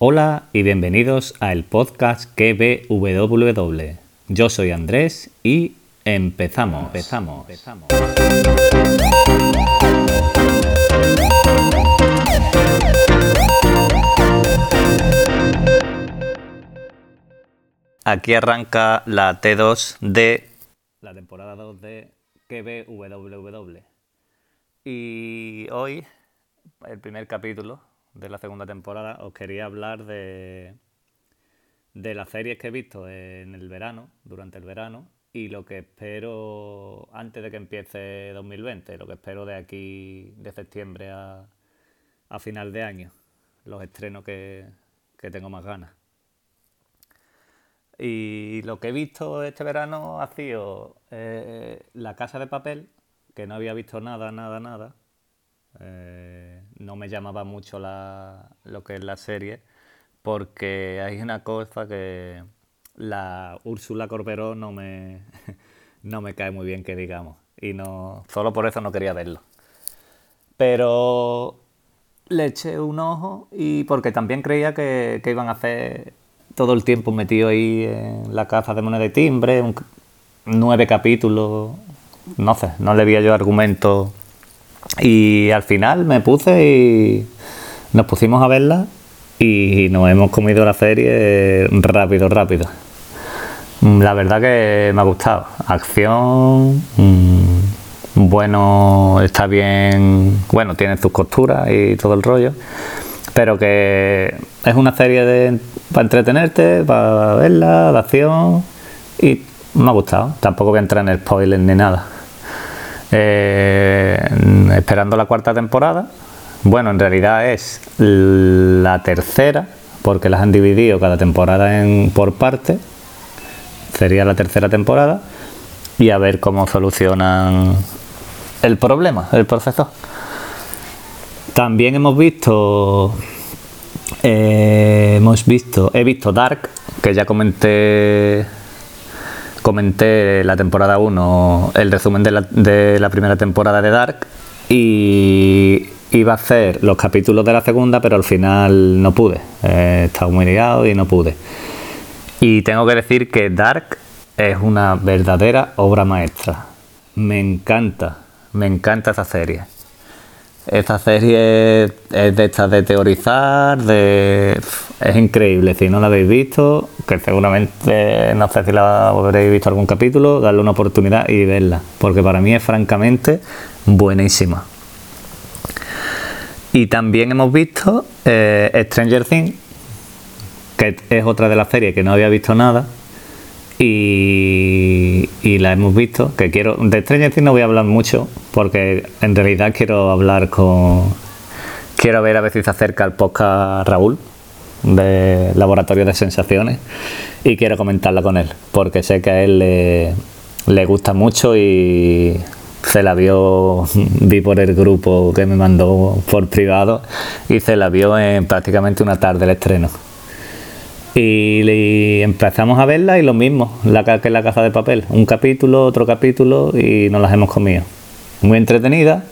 Hola y bienvenidos a el podcast KBWW. Yo soy Andrés y empezamos, empezamos, empezamos. Aquí arranca la T2 de la temporada 2 de KBWW. Y hoy, el primer capítulo, de la segunda temporada, os quería hablar de, de las series que he visto en el verano, durante el verano, y lo que espero antes de que empiece 2020, lo que espero de aquí, de septiembre a, a final de año, los estrenos que, que tengo más ganas. Y lo que he visto este verano ha sido eh, La Casa de Papel, que no había visto nada, nada, nada. Eh, no me llamaba mucho la, lo que es la serie, porque hay una cosa que la Úrsula Corberó no me, no me cae muy bien, que digamos, y no solo por eso no quería verlo. Pero le eché un ojo y porque también creía que, que iban a hacer todo el tiempo metido ahí en la caza de moneda de timbre, nueve capítulos, no sé, no le veía yo argumento y al final me puse y nos pusimos a verla y nos hemos comido la serie rápido, rápido. La verdad que me ha gustado. Acción, mm, bueno, está bien, bueno, tiene sus costuras y todo el rollo, pero que es una serie de, para entretenerte, para verla, de acción y me ha gustado. Tampoco voy a entrar en el spoiler ni nada. Eh, esperando la cuarta temporada. Bueno, en realidad es la tercera, porque las han dividido cada temporada en, por parte. Sería la tercera temporada. Y a ver cómo solucionan el problema, el proceso. También hemos visto. Eh, hemos visto. He visto Dark, que ya comenté comenté la temporada 1, el resumen de la, primera temporada de Dark y iba a hacer los capítulos de la segunda, pero al final no pude. He estado muy ligado y no pude. Y tengo que decir que Dark es una verdadera obra maestra. Me encanta, me encanta esa serie. Esta serie es de estas de teorizar, de es increíble. Si no la habéis visto, que seguramente no sé si la habréis visto algún capítulo, darle una oportunidad y verla, porque para mí es francamente buenísima. Y también hemos visto eh, Stranger Things, que es otra de las series que no había visto nada y, la hemos visto. Que quiero. De Stranger no voy a hablar mucho, porque en realidad quiero hablar con. Quiero ver a se acerca el podcast Raúl de Laboratorio de Sensaciones y quiero comentarla con él, porque sé que a él le, le gusta mucho y se la vio, vi por el grupo que me mandó por privado y se la vio en prácticamente una tarde el estreno. Y, empezamos a verla y lo mismo, la que es la caja de papel. Un capítulo, otro capítulo y nos las hemos comido. Muy entretenida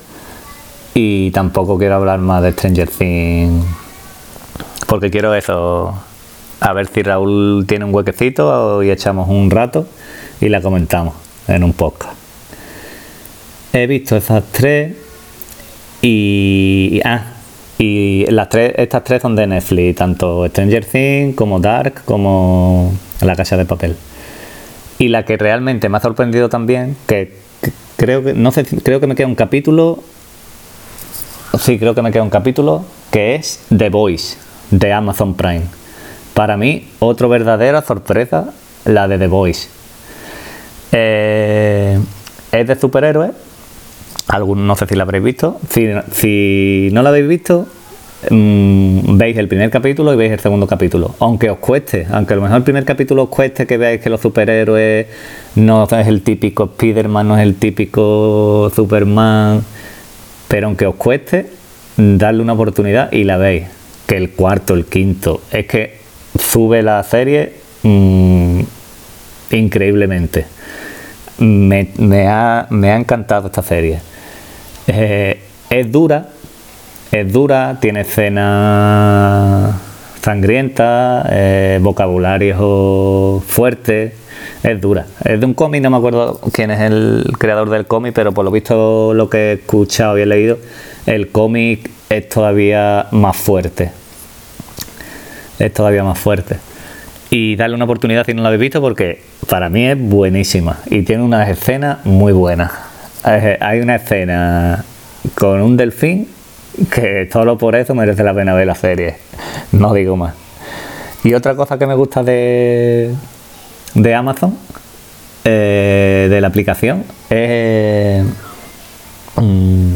y tampoco quiero hablar más de Stranger Things porque quiero eso. A ver si Raúl tiene un huequecito y echamos un rato y la comentamos en un podcast. He visto esas tres y. Ah, y las tres, estas tres son de Netflix, tanto Stranger Things como Dark como La Casa de Papel. Y la que realmente me ha sorprendido también, que, creo que no sé, creo que me queda un capítulo. Sí, creo que me queda un capítulo que es The Voice de Amazon Prime. Para mí, otra verdadera sorpresa, la de The Voice. Eh, es de superhéroes no sé si la habréis visto. Si, no la habéis visto, mm, veis el primer capítulo y veis el segundo capítulo. Aunque os cueste, aunque a lo mejor el primer capítulo os cueste que veáis que los superhéroes no es el típico Spider-Man, no es el típico Superman, pero aunque os cueste, darle una oportunidad y la veis. Que el cuarto, el quinto, es que sube la serie mm, increíblemente. Me, ha, me ha encantado esta serie. Eh, es dura, es dura, tiene escenas sangrienta, eh, vocabulario fuerte, es dura. Es de un cómic, no me acuerdo quién es el creador del cómic, pero por lo visto lo que he escuchado y he leído, el cómic es todavía más fuerte. Es todavía más fuerte. Y darle una oportunidad si no lo habéis visto porque para mí es buenísima y tiene unas escenas muy buenas. Hay una escena con un delfín que solo por eso merece la pena ver la serie. No digo más. Y otra cosa que me gusta de, de Amazon, eh, de la aplicación, es... Mm,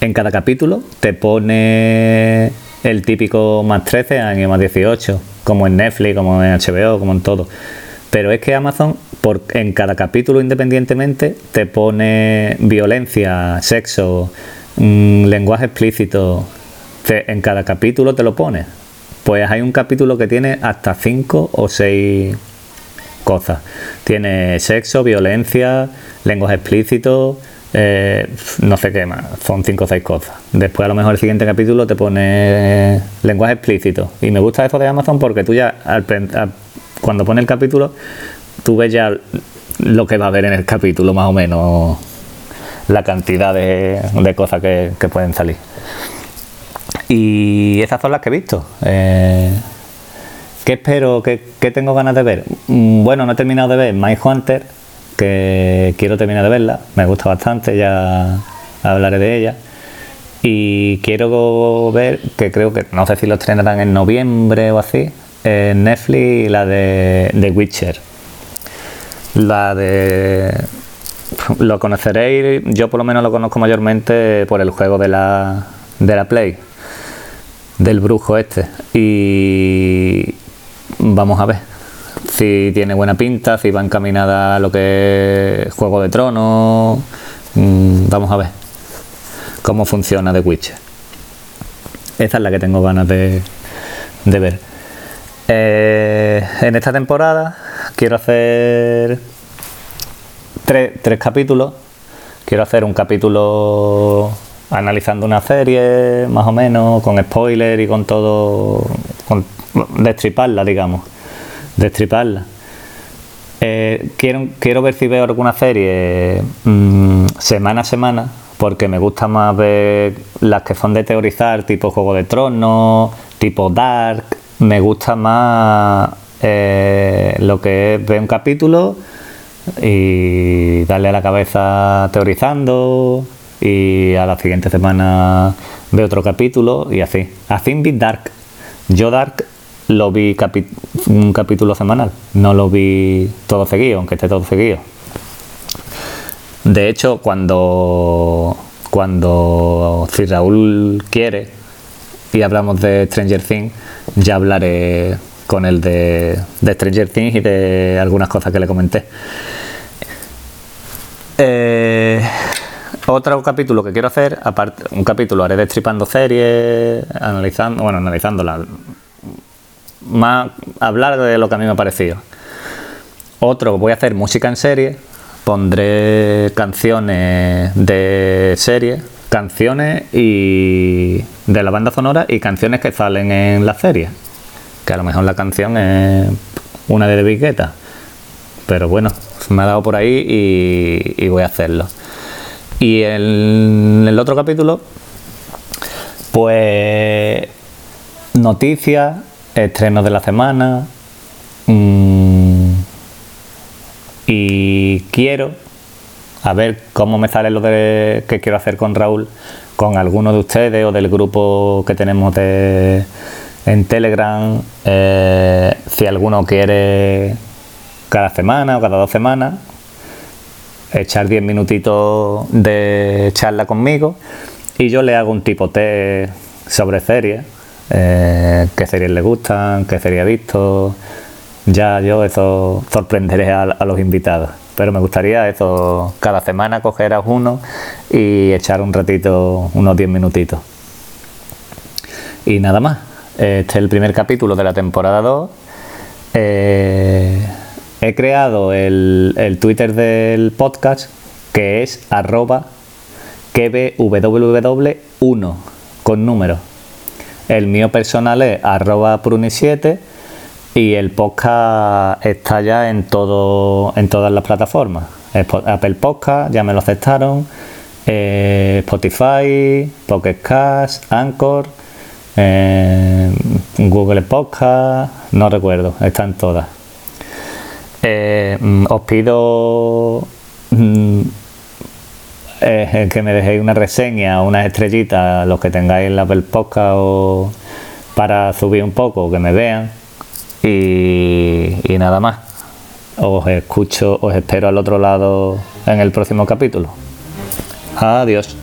en cada capítulo te pone el típico más 13 años, más 18, como en Netflix, como en HBO, como en todo. Pero es que Amazon, por, en cada capítulo independientemente, te pone violencia, sexo, mm, lenguaje explícito. en cada capítulo te lo pone. Pues hay un capítulo que tiene hasta 5 o 6 cosas. Tiene sexo, violencia, lenguaje explícito, eh, no sé qué más, son 5 o 6 cosas. Después a lo mejor el siguiente capítulo te pone lenguaje explícito. Y me gusta eso de Amazon porque tú ya cuando pone el capítulo, tú ves ya lo que va a haber en el capítulo, más o menos la cantidad de, cosas que, pueden salir. Y esas son las que he visto. Eh, ¿Qué espero? ¿Qué, tengo ganas de ver? Mm, bueno, no he terminado de ver My Hunter, que quiero terminar de verla. Me gusta bastante, ya hablaré de ella. Y quiero ver, que creo que, no sé si lo estrenarán en noviembre o así, en Netflix, la de The Witcher. La de lo conoceréis, yo por lo menos lo conozco mayormente por el juego de la, de la Play, del brujo este. Y vamos a ver si tiene buena pinta, si va encaminada a lo que es Juego de Tronos. Mm, vamos a ver cómo funciona The Witcher. Esa es la que tengo ganas de, ver. Eh, en esta temporada quiero hacer tres, capítulos. Quiero hacer un capítulo analizando una serie, más o menos, con spoiler y con todo, destriparla, digamos, destriparla. Eh, quiero, quiero ver si veo alguna serie mm, semana a semana, porque me gusta más ver las que son de teorizar, tipo Juego de Tronos, tipo Dark. Me gusta más eh, lo que es ver un capítulo y darle a la cabeza teorizando y a la siguiente semana ve otro capítulo y así. Así vi Dark. Yo Dark lo vi un capítulo semanal, no lo vi todo seguido, aunque esté todo seguido. De hecho, cuando, cuando si Raúl quiere y hablamos de Stranger Things, ya hablaré con el de, Stranger Things y de algunas cosas que le comenté. Eh, otro capítulo que quiero hacer, aparte, un capítulo haré destripando series, analizando, bueno, analizándola, más hablar de lo que a mí me ha parecido. Otro, voy a hacer música en serie, pondré canciones de serie, canciones y de la banda sonora y canciones que salen en la serie que a lo mejor la canción es una de Viqueta. Pero bueno, me ha dado por ahí y, voy a hacerlo. Y en el otro capítulo, pues noticias, estrenos de la semana. Mm, y quiero a ver cómo me sale lo de que quiero hacer con Raúl, con alguno de ustedes o del grupo que tenemos en Telegram, eh, si alguno quiere cada semana o cada dos semanas, echar 10 minutitos de charla conmigo y yo le hago un tipo test sobre series, eh, qué series le gustan, qué series ha visto. Ya yo eso sorprenderé a, los invitados. Pero me gustaría eso, cada semana coger a uno y echar un ratito, unos 10 minutitos. Y nada más. Este es el primer capítulo de la temporada 2. Eh, he creado el, Twitter del podcast que es arroba kbww1 con número. El mío personal es arroba pruni7 y el podcast está ya en todo en todas las plataformas. Apple Podcast, ya me lo aceptaron. Eh, Spotify, Pocket Cast, Anchor, eh, Google Podcast, no recuerdo, están todas. Eh, mm, os pido mm, que me dejéis una reseña, unas estrellitas, los que tengáis la Apple Podcast o para subir un poco, que me vean y, y nada más. Os escucho, os espero al otro lado en el próximo capítulo. Adiós.